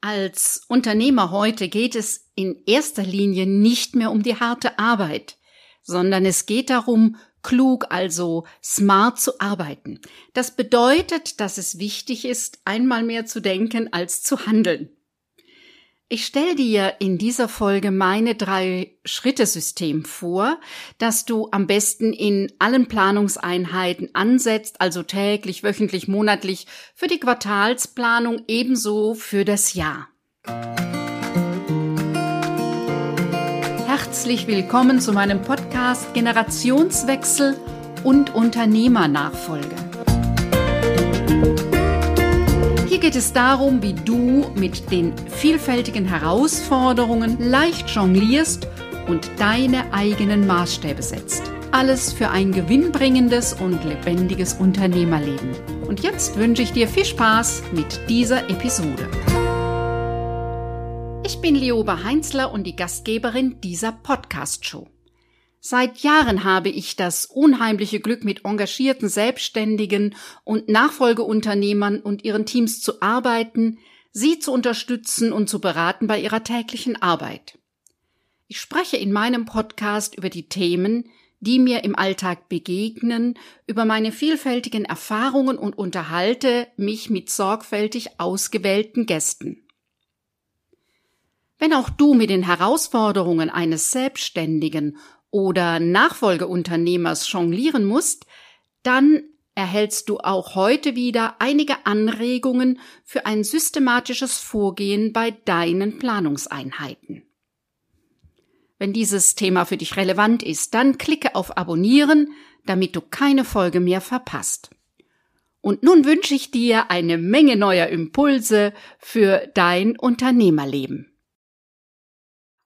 Als Unternehmer heute geht es in erster Linie nicht mehr um die harte Arbeit, sondern es geht darum, klug, also smart zu arbeiten. Das bedeutet, dass es wichtig ist, einmal mehr zu denken als zu handeln. Ich stelle dir in dieser Folge meine drei Schritte-System vor, das du am besten in allen Planungseinheiten ansetzt, also täglich, wöchentlich, monatlich, für die Quartalsplanung ebenso für das Jahr. Herzlich willkommen zu meinem Podcast Generationswechsel und Unternehmernachfolge. Geht es darum, wie du mit den vielfältigen Herausforderungen leicht jonglierst und deine eigenen Maßstäbe setzt. Alles für ein gewinnbringendes und lebendiges Unternehmerleben. Und jetzt wünsche ich dir viel Spaß mit dieser Episode. Ich bin Leoba Heinzler und die Gastgeberin dieser Podcast-Show. Seit Jahren habe ich das unheimliche Glück, mit engagierten Selbstständigen und Nachfolgeunternehmern und ihren Teams zu arbeiten, sie zu unterstützen und zu beraten bei ihrer täglichen Arbeit. Ich spreche in meinem Podcast über die Themen, die mir im Alltag begegnen, über meine vielfältigen Erfahrungen und unterhalte mich mit sorgfältig ausgewählten Gästen. Wenn auch du mit den Herausforderungen eines Selbstständigen oder Nachfolgeunternehmers jonglieren musst, dann erhältst du auch heute wieder einige Anregungen für ein systematisches Vorgehen bei deinen Planungseinheiten. Wenn dieses Thema für dich relevant ist, dann klicke auf Abonnieren, damit du keine Folge mehr verpasst. Und nun wünsche ich dir eine Menge neuer Impulse für dein Unternehmerleben.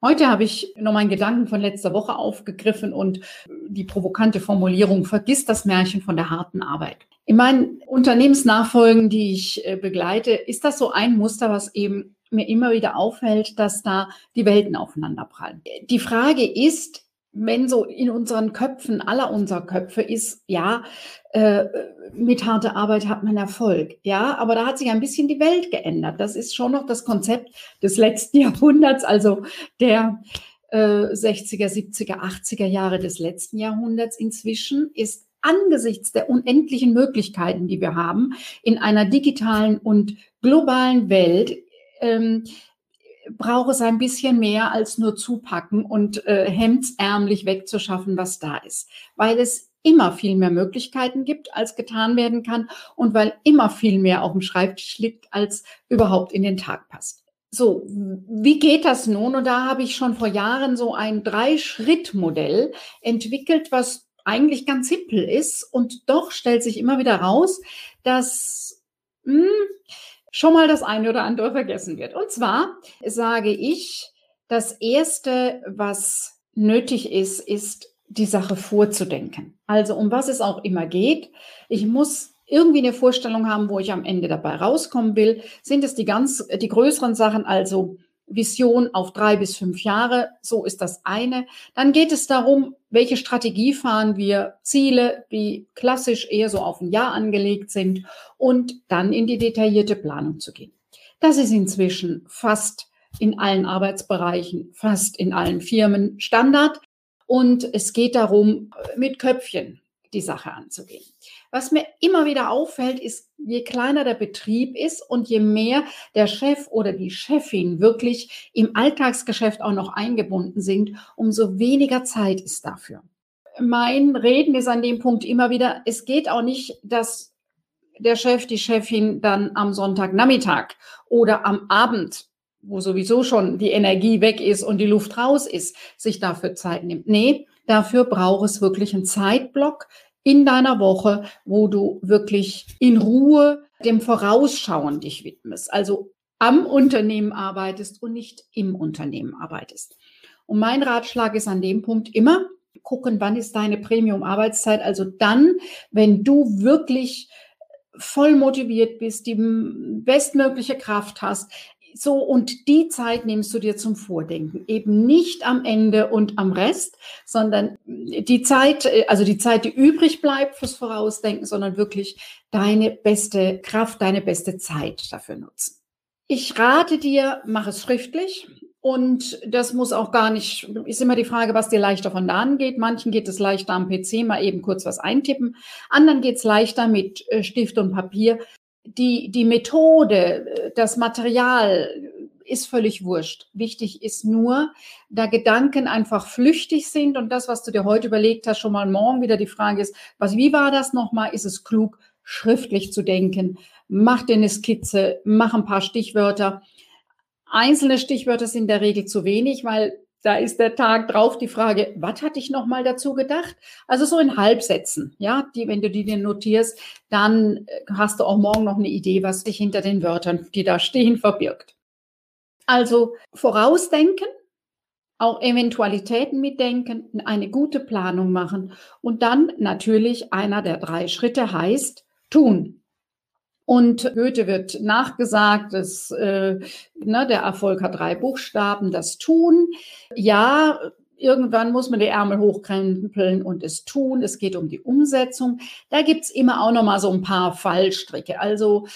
Heute habe ich noch meinen Gedanken von letzter Woche aufgegriffen und die provokante Formulierung, vergiss das Märchen von der harten Arbeit. In meinen Unternehmensnachfolgen, die ich äh, begleite, ist das so ein Muster, was eben mir immer wieder auffällt, dass da die Welten aufeinanderprallen. Die Frage ist, wenn so in unseren Köpfen, aller unserer Köpfe ist, ja, äh, mit harter Arbeit hat man Erfolg. Ja, aber da hat sich ein bisschen die Welt geändert. Das ist schon noch das Konzept des letzten Jahrhunderts, also der äh, 60er, 70er, 80er Jahre des letzten Jahrhunderts. Inzwischen ist angesichts der unendlichen Möglichkeiten, die wir haben, in einer digitalen und globalen Welt, ähm, braucht es ein bisschen mehr als nur zupacken und äh, hemdsärmlich wegzuschaffen, was da ist. Weil es immer viel mehr Möglichkeiten gibt, als getan werden kann und weil immer viel mehr auf dem Schreibtisch liegt, als überhaupt in den Tag passt. So, wie geht das nun? Und da habe ich schon vor Jahren so ein Drei-Schritt-Modell entwickelt, was eigentlich ganz simpel ist und doch stellt sich immer wieder raus, dass mh, hm, schon mal das eine oder andere vergessen wird. Und zwar sage ich, das Erste, was nötig ist, ist die Sache vorzudenken. Also um was es auch immer geht. Ich muss irgendwie eine Vorstellung haben, wo ich am Ende dabei rauskommen will. Sind es die ganz, die größeren Sachen, also Vision auf drei bis fünf Jahre, so ist das eine. Dann geht es darum, welche Strategie fahren wir, Ziele, die klassisch eher so auf ein Jahr angelegt sind und dann in die detaillierte Planung zu gehen. Das ist inzwischen fast in allen Arbeitsbereichen, fast in allen Firmen Standard. Und es geht darum, mit Köpfchen die Sache anzugehen. Was mir immer wieder auffällt, ist, je kleiner der Betrieb ist und je mehr der Chef oder die Chefin wirklich im Alltagsgeschäft auch noch eingebunden sind, umso weniger Zeit ist dafür. Mein Reden ist an dem Punkt immer wieder, es geht auch nicht, dass der Chef, die Chefin dann am Sonntagnachmittag oder am Abend wo sowieso schon die Energie weg ist und die Luft raus ist, sich dafür Zeit nimmt. Nee, dafür braucht es wirklich einen Zeitblock, in deiner Woche, wo du wirklich in Ruhe dem Vorausschauen dich widmest. Also am Unternehmen arbeitest und nicht im Unternehmen arbeitest. Und mein Ratschlag ist an dem Punkt immer, gucken, wann ist deine Premium-Arbeitszeit. Also dann, wenn du wirklich voll motiviert bist, die bestmögliche Kraft hast, so, und die Zeit nimmst du dir zum Vordenken. Eben nicht am Ende und am Rest, sondern die Zeit, also die Zeit, die übrig bleibt fürs Vorausdenken, sondern wirklich deine beste Kraft, deine beste Zeit dafür nutzen. Ich rate dir, mach es schriftlich. Und das muss auch gar nicht, ist immer die Frage, was dir leichter von da angeht. Manchen geht es leichter am PC, mal eben kurz was eintippen. Anderen geht es leichter mit äh, Stift und Papier. Die, die Methode, das Material ist völlig wurscht. Wichtig ist nur, da Gedanken einfach flüchtig sind und das, was du dir heute überlegt hast, schon mal morgen wieder die Frage ist, was, wie war das nochmal? Ist es klug, schriftlich zu denken? Mach dir eine Skizze, mach ein paar Stichwörter Einzelne Stichwörter sind in der Regel zu wenig, weil da ist der Tag drauf die Frage, was hatte ich noch mal dazu gedacht? Also so in Halbsätzen, ja, die, wenn du die dir notierst, dann äh, hast du auch morgen noch eine Idee, was dich hinter den Wörtern, die da stehen, verbirgt. Also vorausdenken, auch Eventualitäten mitdenken, eine gute Planung machen und dann natürlich einer der drei Schritte heißt tun. Und Goethe wird nachgesagt, dass äh, ne, der Erfolg hat drei Buchstaben, das Tun. Ja, irgendwann muss man die Ärmel hochkrempeln und es tun. Es geht um die Umsetzung. Da gibt's immer auch noch mal so ein paar Fallstricke. Also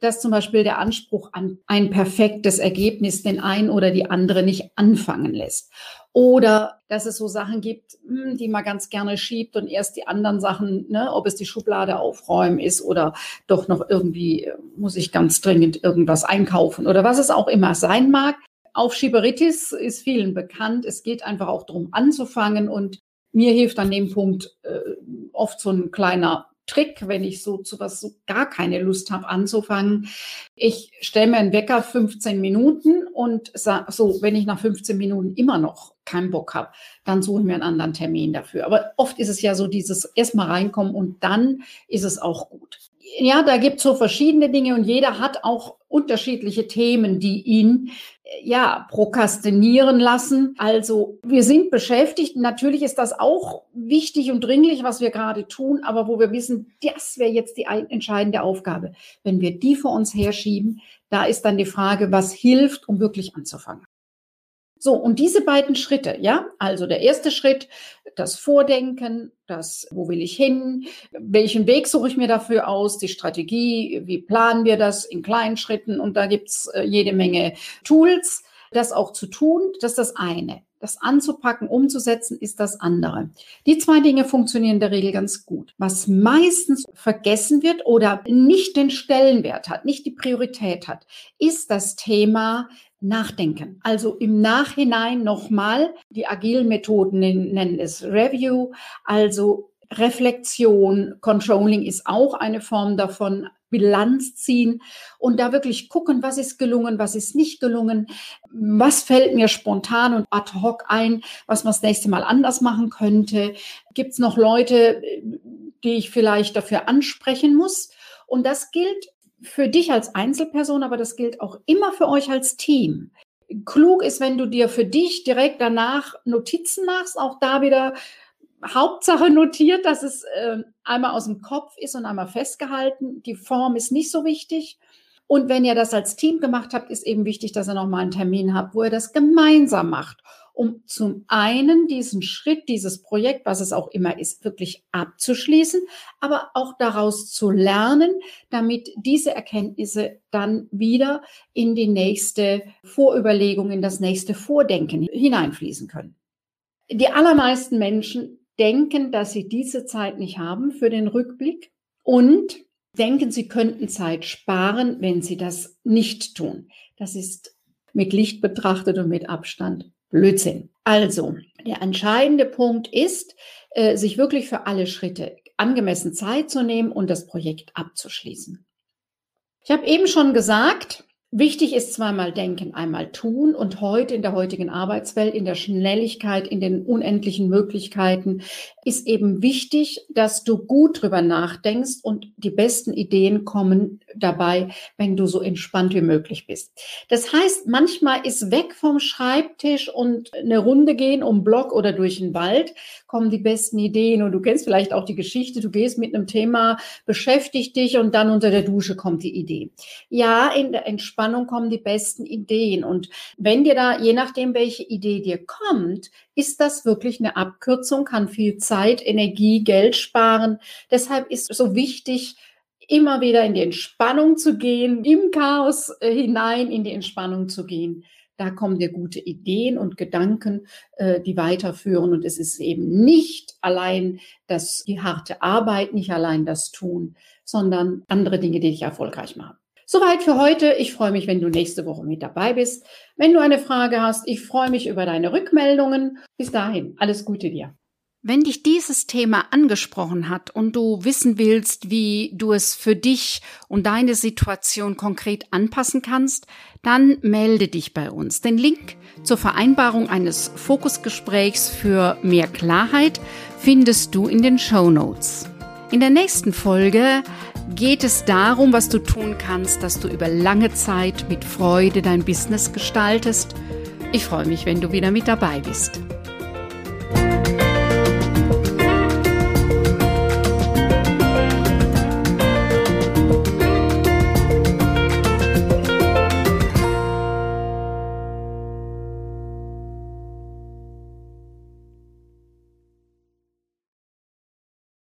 dass zum Beispiel der Anspruch an ein perfektes Ergebnis den einen oder die andere nicht anfangen lässt. Oder dass es so Sachen gibt, hm, die man ganz gerne schiebt und erst die anderen Sachen, ne, ob es die Schublade aufräumen ist oder doch noch irgendwie äh, muss ich ganz dringend irgendwas einkaufen oder was es auch immer sein mag. Aufschieberitis ist vielen bekannt. Es geht einfach auch darum anzufangen und mir hilft an dem Punkt äh, oft so ein kleiner Trick, wenn ich so zu was so gar keine Lust habe anzufangen. Ich stelle mir einen Wecker 15 Minuten und sag, so, wenn ich nach 15 Minuten immer noch keinen Bock habe, dann suche ich mir einen anderen Termin dafür. Aber oft ist es ja so dieses erstmal reinkommen und dann ist es auch gut. Ja, da gibt es so verschiedene Dinge und jeder hat auch unterschiedliche Themen, die ihn ja, prokrastinieren lassen. Also wir sind beschäftigt. Natürlich ist das auch wichtig und dringlich, was wir gerade tun, aber wo wir wissen, das wäre jetzt die entscheidende Aufgabe. Wenn wir die vor uns herschieben, da ist dann die Frage, was hilft, um wirklich anzufangen. So, und diese beiden Schritte, ja, also der erste Schritt, das Vordenken, das, wo will ich hin, welchen Weg suche ich mir dafür aus, die Strategie, wie planen wir das in kleinen Schritten und da gibt's äh, jede Menge Tools, das auch zu tun, das ist das eine. Das anzupacken, umzusetzen, ist das andere. Die zwei Dinge funktionieren in der Regel ganz gut. Was meistens vergessen wird oder nicht den Stellenwert hat, nicht die Priorität hat, ist das Thema Nachdenken. Also im Nachhinein nochmal, die agilen Methoden nennen es Review, also Reflexion, Controlling ist auch eine Form davon, Bilanz ziehen und da wirklich gucken, was ist gelungen, was ist nicht gelungen, was fällt mir spontan und ad hoc ein, was man das nächste Mal anders machen könnte. Gibt es noch Leute, die ich vielleicht dafür ansprechen muss? Und das gilt für dich als Einzelperson, aber das gilt auch immer für euch als Team. Klug ist, wenn du dir für dich direkt danach Notizen machst, auch da wieder Hauptsache notiert, dass es äh, einmal aus dem Kopf ist und einmal festgehalten. Die Form ist nicht so wichtig. Und wenn ihr das als Team gemacht habt, ist eben wichtig, dass ihr nochmal einen Termin habt, wo ihr das gemeinsam macht um zum einen diesen Schritt, dieses Projekt, was es auch immer ist, wirklich abzuschließen, aber auch daraus zu lernen, damit diese Erkenntnisse dann wieder in die nächste Vorüberlegung, in das nächste Vordenken hineinfließen können. Die allermeisten Menschen denken, dass sie diese Zeit nicht haben für den Rückblick und denken, sie könnten Zeit sparen, wenn sie das nicht tun. Das ist mit Licht betrachtet und mit Abstand Blödsinn. Also, der entscheidende Punkt ist, äh, sich wirklich für alle Schritte angemessen Zeit zu nehmen und das Projekt abzuschließen. Ich habe eben schon gesagt, Wichtig ist zweimal denken, einmal tun und heute in der heutigen Arbeitswelt, in der Schnelligkeit, in den unendlichen Möglichkeiten ist eben wichtig, dass du gut drüber nachdenkst und die besten Ideen kommen dabei, wenn du so entspannt wie möglich bist. Das heißt, manchmal ist weg vom Schreibtisch und eine Runde gehen um Block oder durch den Wald kommen die besten Ideen und du kennst vielleicht auch die Geschichte, du gehst mit einem Thema, beschäftigt dich und dann unter der Dusche kommt die Idee. Ja, in der Entspannung kommen die besten Ideen und wenn dir da, je nachdem, welche Idee dir kommt, ist das wirklich eine Abkürzung, kann viel Zeit, Energie, Geld sparen. Deshalb ist es so wichtig, immer wieder in die Entspannung zu gehen, im Chaos äh, hinein in die Entspannung zu gehen. Da kommen dir gute Ideen und Gedanken, äh, die weiterführen. Und es ist eben nicht allein das, die harte Arbeit, nicht allein das Tun, sondern andere Dinge, die dich erfolgreich machen. Soweit für heute. Ich freue mich, wenn du nächste Woche mit dabei bist. Wenn du eine Frage hast, ich freue mich über deine Rückmeldungen. Bis dahin, alles Gute dir. Wenn dich dieses Thema angesprochen hat und du wissen willst, wie du es für dich und deine Situation konkret anpassen kannst, dann melde dich bei uns. Den Link zur Vereinbarung eines Fokusgesprächs für mehr Klarheit findest du in den Show Notes. In der nächsten Folge geht es darum, was du tun kannst, dass du über lange Zeit mit Freude dein Business gestaltest. Ich freue mich, wenn du wieder mit dabei bist.